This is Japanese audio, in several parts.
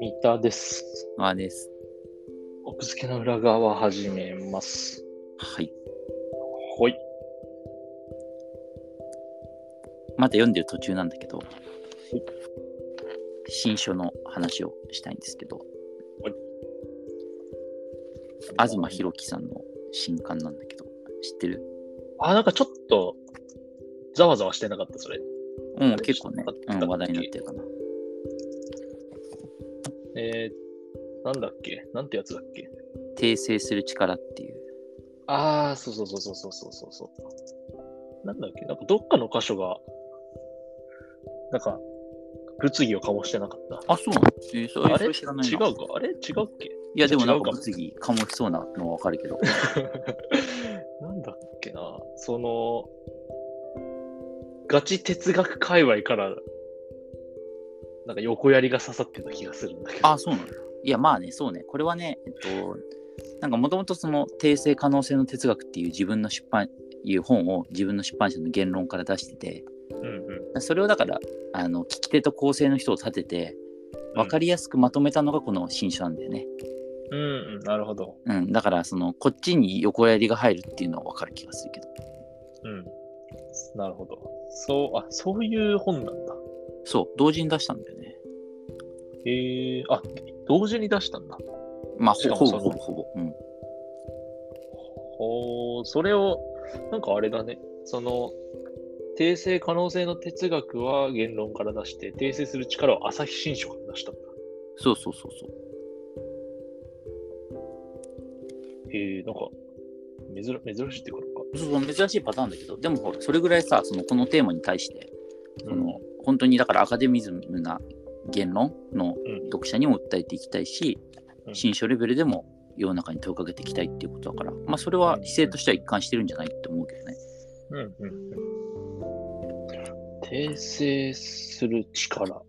三田です。あです。奥付けの裏側始めます。はい。ほい。まだ読んでる途中なんだけど、新書の話をしたいんですけど、東博樹さんの新刊なんだけど、知ってる？あ、なんかちょっと、ざわざわしてなかった、それ。うん、結構ね、うん、話題になってるかな。えー、なんだっけ？なんてやつだっけ？訂正する力っていう。ああ、そうそうそうそうそうそうそう。なんだっけ？なんかどっかの箇所が、なんか、物議を醸してなかった。あ、そうなの、えー、そあれ？知らない違うか？あれ？違うっけ？いや、でもなんか物議醸しそうなのはわかるけど。なんだっけな？その、ガチ哲学界隈から、なんか横槍が刺さってた気がするんだけど。あ、そうなの？いや、まあね、そうね。これはね、えっと、なんかもともとその訂正可能性の哲学っていう自分の出版、いう本を自分の出版社の言論から出してて、うんうん。それをだから、あの、聞き手と構成の人を立てて、分かりやすくまとめたのがこの新書なんだよね。うんうん、なるほど。うん、だから、その、こっちに横槍が入るっていうのは分かる気がするけど。うん。なるほど。そう、あ、そういう本なんだ。そう、同時に出したんだよね。へえあ、同時に出したんだ。まあ、ほぼほぼほぼ。うん。ほう、それを、なんかあれだね。その、訂正可能性の哲学は言論から出して、訂正する力は朝日新書から出したんだ。そうそうそうそう。へえなんか、珍珍しいってことか。そうそう珍しいパターンだけど、でもほら、それぐらいさ、そのこのテーマに対して、そうんの本当にだからアカデミズムな言論のうん読者にも訴えていきたいし、うん新書レベルでも世の中に問いかけていきたいっていうことだから、まあそれは姿勢としては一貫してるんじゃないって思うけどね。うんうんうん。訂正する力。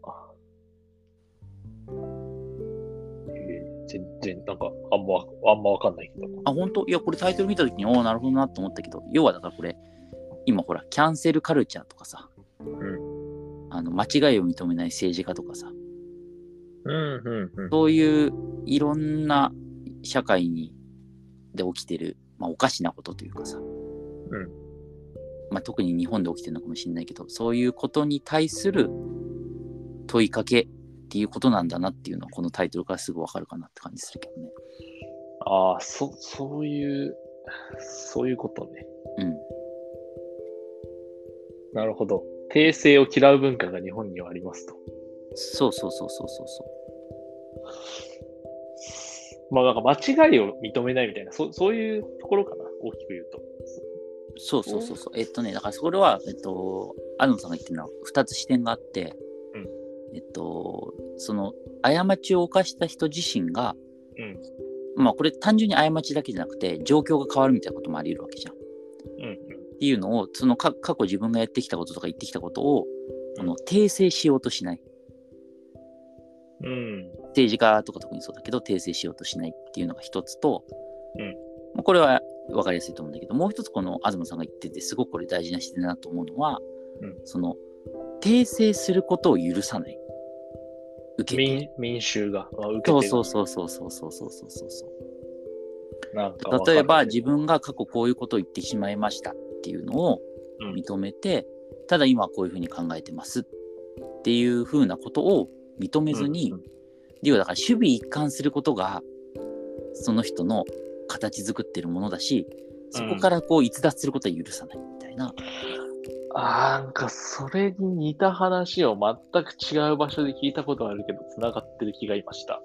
なんか、あんま、あんまわかんないけど。あ、本当？いや、これタイトル見たときに、おお、なるほどなと思ったけど、要はだからこれ、今ほら、キャンセルカルチャーとかさ、うん。あの間違いを認めない政治家とかさ、うん、うん、うん。そういういろんな社会にで起きてる、まあ、おかしなことというかさ、んまあ、特に日本で起きてるのかもしれないけどそういうことに対する問いかけっていうことなんだなっていうのはこのタイトルからすぐわかるかなって感じするけどね。ああ、そ、そういう、そういうことね。うん。なるほど。訂正を嫌う文化が日本にはありますと。そうそうそうそうそうそう。まあ、なんか間違いを認めないみたいな、そそういうところかな、大きく言うと。そうそうそうそう。えっとね、だからそれは、えっと、アルノさんが言ってるのは2つ視点があって、うんえっと、その、過ちを犯した人自身が、うん。まあこれ単純に過ちだけじゃなくて、状況が変わるみたいなこともあり得るわけじゃん。っうん。ていうのを、そのか過去自分がやってきたこととか言ってきたことを、この訂正しようとしない。うん。政治家とか特にそうだけど、訂正しようとしないっていうのが一つと、うんまあこれは分かりやすいと思うんだけど、もう一つこの東さんが言ってて、すごくこれ大事な視点だなと思うのは、うんその、訂正することを許さない。受けて。民民衆が、まあ、受けてる。そうそうそうそうそうそうそうそうそう。例えば自分が過去こういうことを言ってしまいましたっていうのをうん。認めて、ただ今はこういうふうに考えてますっていうふうなことを認めずに、うん要はだから守備一貫することがその人の形作ってるものだしそこからこう逸脱することは許さないみたいな、あーなんかそれに似た話を全く違う場所で聞いたことあるけど、繋がってる気がいました。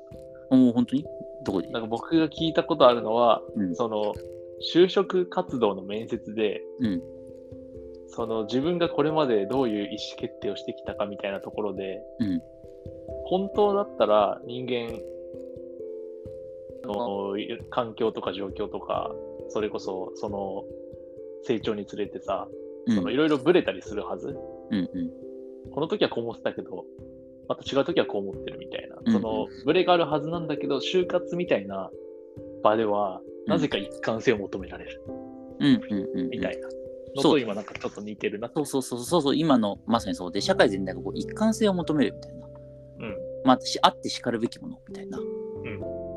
もう本当に？どこでなんか僕が聞いたことあるのは、うん。その、就職活動の面接で、うん。その自分がこれまでどういう意思決定をしてきたかみたいなところで、うん。本当だったら人間の環境とか状況とか、それこそその成長につれてさ、いろいろブレたりするはず。うんうんこの時はこう思ってたけど、また違う時はこう思ってるみたいな、うんそのブレがあるはずなんだけど、就活みたいな場では、なぜか一貫性を求められるうんうんうんうんみたいな。のと今なんかちょっと似てるな。そうそうそうそうそう、今のまさにそうで、社会全体がこう一貫性を求めるみたいな。うん。まあ、しあってしかるべきものみたいな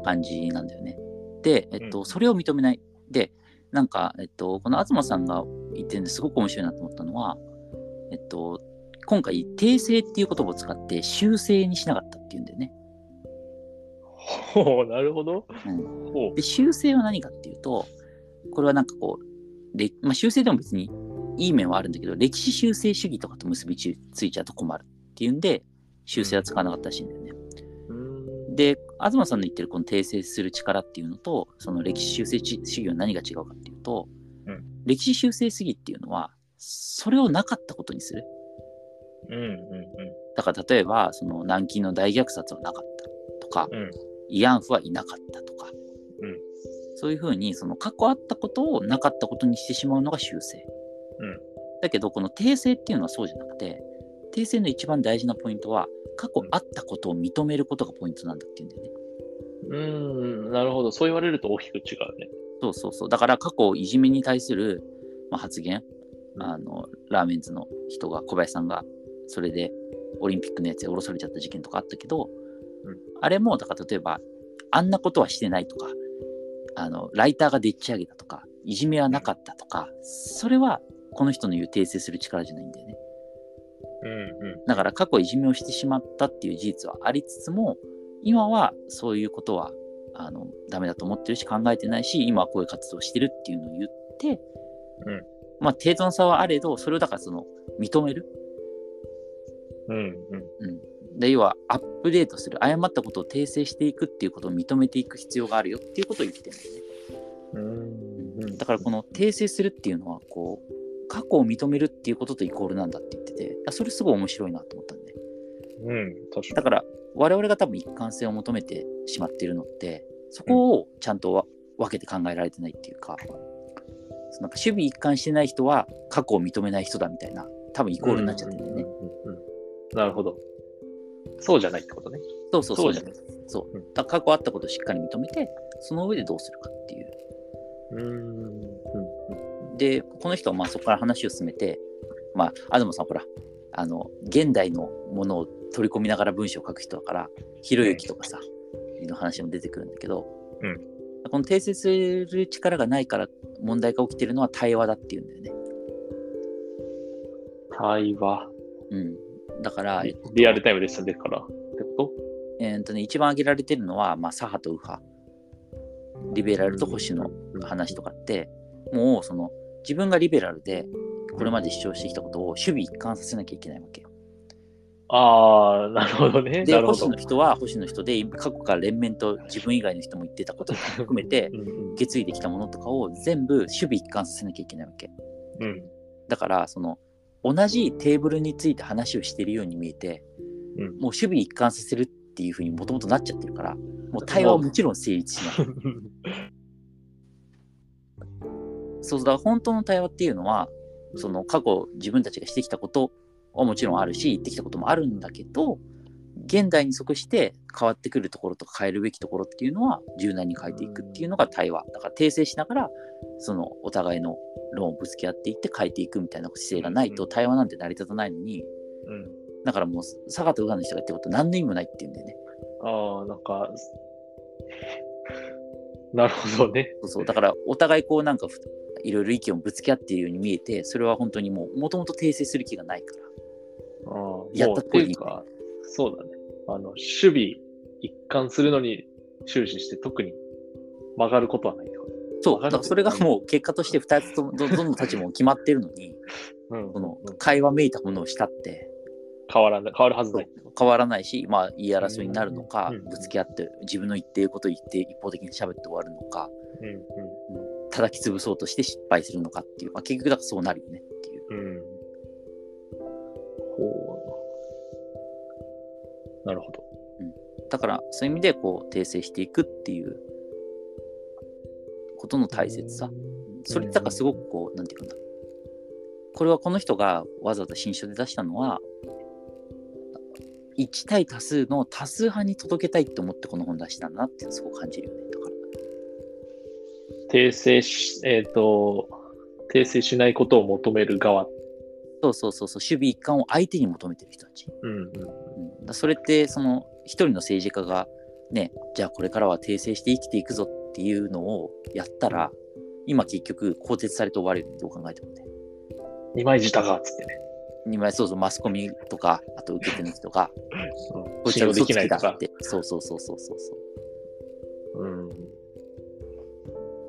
感じなんだよね。で、えっと、うんそれを認めない。で、なんか、えっと、この東さんが言ってるんですごく面白いなと思ったのは、えっと、今回、訂正っていう言葉を使って修正にしなかったっていうんだよね。ほう、なるほど。うん。で、修正は何かっていうと、これはなんかこう、れまあ、修正でも別にいい面はあるんだけど、歴史修正主義とかと結びついちゃうと困るっていうんで、修正は使わなかったらしいんだよね。うーんで、東さんの言ってるこの訂正する力っていうのと、その歴史修正主義は何が違うかっていうと、うん歴史修正主義っていうのは、それをなかったことにする。うんうんだから例えば、その南京の大虐殺はなかったとか、うん慰安婦はいなかったとか、うんそういうふうにその過去あったことをなかったことにしてしまうのが修正。うんだけど、この訂正っていうのはそうじゃなくて、訂正の一番大事なポイントは、過去あったことを認めることがポイントなんだっていうんだよね。うん、なるほど。そう言われると大きく違うね。そうそうそう。だから過去いじめに対する、まあ、発言、うんあの、ラーメンズの人が、小林さんが、それでオリンピックのやつで降ろされちゃった事件とかあったけど、うんあれも、だから例えば、あんなことはしてないとか、あの、ライターがでっち上げたとか、いじめはなかったとか、それはこの人の言う訂正する力じゃないんだよね。うんうん。だから過去いじめをしてしまったっていう事実はありつつも、今はそういうことはあのダメだと思ってるし考えてないし、今はこういう活動をしてるっていうのを言って、うんまあ程度の差はあれど、それをだからその認める。うんうん。うん、で要はアップデートする、誤ったことを訂正していくっていうことを認めていく必要があるよっていうことを言ってるんだよね。うんうん。だからこの訂正するっていうのは、こう、過去を認めるっていうこととイコールなんだって言ってて、それすごい面白いなと思ったんで。うん、確かだから我々が多分一貫性を求めてしまっているのってそこをちゃんとわ分けて考えられてないっていうかなんか守備一貫してない人は過去を認めない人だみたいな多分イコールになっちゃってるんだよね。うんうんうんうんなるほど。そうじゃないってことね。そうそうそうじゃないそそううんだ過去あったことをしっかり認めてその上でどうするかっていう。うん。でこの人はまあそこから話を進めてまあ東さんほらあの現代のものを取り込みながら文章を書く人だからひろゆきとかさ、の話も出てくるんだけど、うん。この訂正する力がないから問題が起きてるのは対話だっていうんだよね。対話。うん、だから、えっとリアルタイムで進んでるから。ってこえーっとね、一番挙げられてるのは、まあ、左派と右派、リベラルと保守の話とかって、もうその自分がリベラルでこれまで主張してきたことを守備一貫させなきゃいけないわけよ。とああ、なるほどね。で、なるほど保守の。人は保守の人で、過去から連綿と自分以外の人も言ってたことを含めて、うんうん受け継いできたものとかを全部守備一貫させなきゃいけないわけ。うんだから、その、同じテーブルについて話をしているように見えて、うんもう守備一貫させるっていうふうにもともとなっちゃってるから、もう対話はもちろん成立しない。そうだから本当の対話っていうのは、その過去自分たちがしてきたことはもちろんあるし、言ってきたこともあるんだけど、現代に即して変わってくるところとか変えるべきところっていうのは柔軟に変えていくっていうのが対話。だから訂正しながら、そのお互いの論をぶつけ合っていって変えていくみたいな姿勢がないと対話なんて成り立たないのに、うんだからもう佐賀と宇賀の人が言ってること何の意味もないっていうんだよね。ああ、なんか、なるほどね。そうそう。だからお互いこうなんかふいろいろ意見をぶつけ合っているように見えて、それは本当にもうもともと訂正する気がないから。ああやったもうっていうか、そうだね。あの、守備一貫するのに終始して特に曲がることはないってこそう、だからそれがもう結果として2つともどどの立場も決まってるのに、と。うん。その会話めいたものをしたって。変わらない、変わるはずない。変わらないし、まあ言い争いになるのかうん、ぶつけ合って自分の言っていることを言って一方的に喋って終わるのか、うん。叩き潰そうとして失敗するのかっていう、まあ、結局だからそうなるよねっていう。うん。なるほど。だからそういう意味でこう訂正していくっていうことの大切さ。それってだからすごくこう、なんていうかな。これはこの人がわざわざ新書で出したのは、1対多数の多数派に届けたいって思ってこの本出したんだなってすごく感じるよね。だから。訂正し、えっ、と、訂正しないことを求める側。そうそうそうそう、守備一貫を相手に求めてる人たち。うんうん。それって、その一人の政治家が、ね、じゃあこれからは訂正して生きていくぞっていうのをやったら、今結局更迭されて終わるよどう考えてもね。二枚舌が、つってね。今そうそう、マスコミとか、あと受け手の人が、うんこいつは信用で嘘つき。そうそうそうそうそうそう。うん。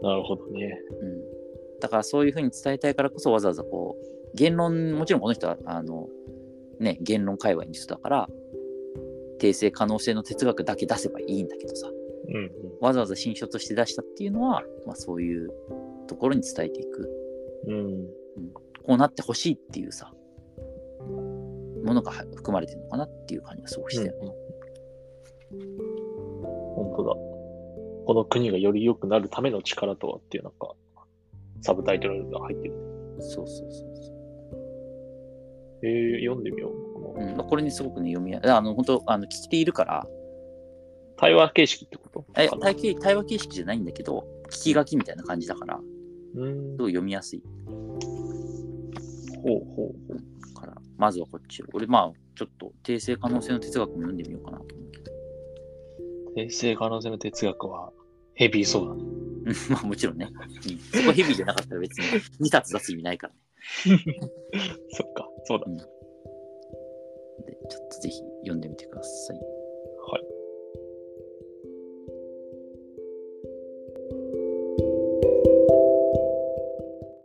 なるほどね。うん、だからそういうふうに伝えたいからこそわざわざこう言論もちろんこの人はあの、ね、言論界隈の人だから訂正可能性の哲学だけ出せばいいんだけどさうんうん。わざわざ新書として出したっていうのは、まあ、そういうところに伝えていくうん。こうなってほしいっていうさものがは含まれてるのかなっていう感じがすごくして、本当だ。この国がより良くなるための力とはっていうなんか、サブタイトルが入ってる。そうそうそうそうえー、読んでみよう。うんまあ、これにすごくね読みやあの本当あの聞き手いるから対話形式ってこと？え対形対話形式じゃないんだけど聞き書きみたいな感じだからうん。すごい読みやすいほうほうほう。から、まずはこっちを。俺、まあ、ちょっと訂正可能性の哲学も読んでみようかなと思うけど。訂正可能性の哲学はヘビーそうだね。うんまあ、もちろんね。うんそこヘビーじゃなかったら別に2冊出す意味ないからね。そっか、そうだ。で、ちょっとぜひ読んでみてください。はい。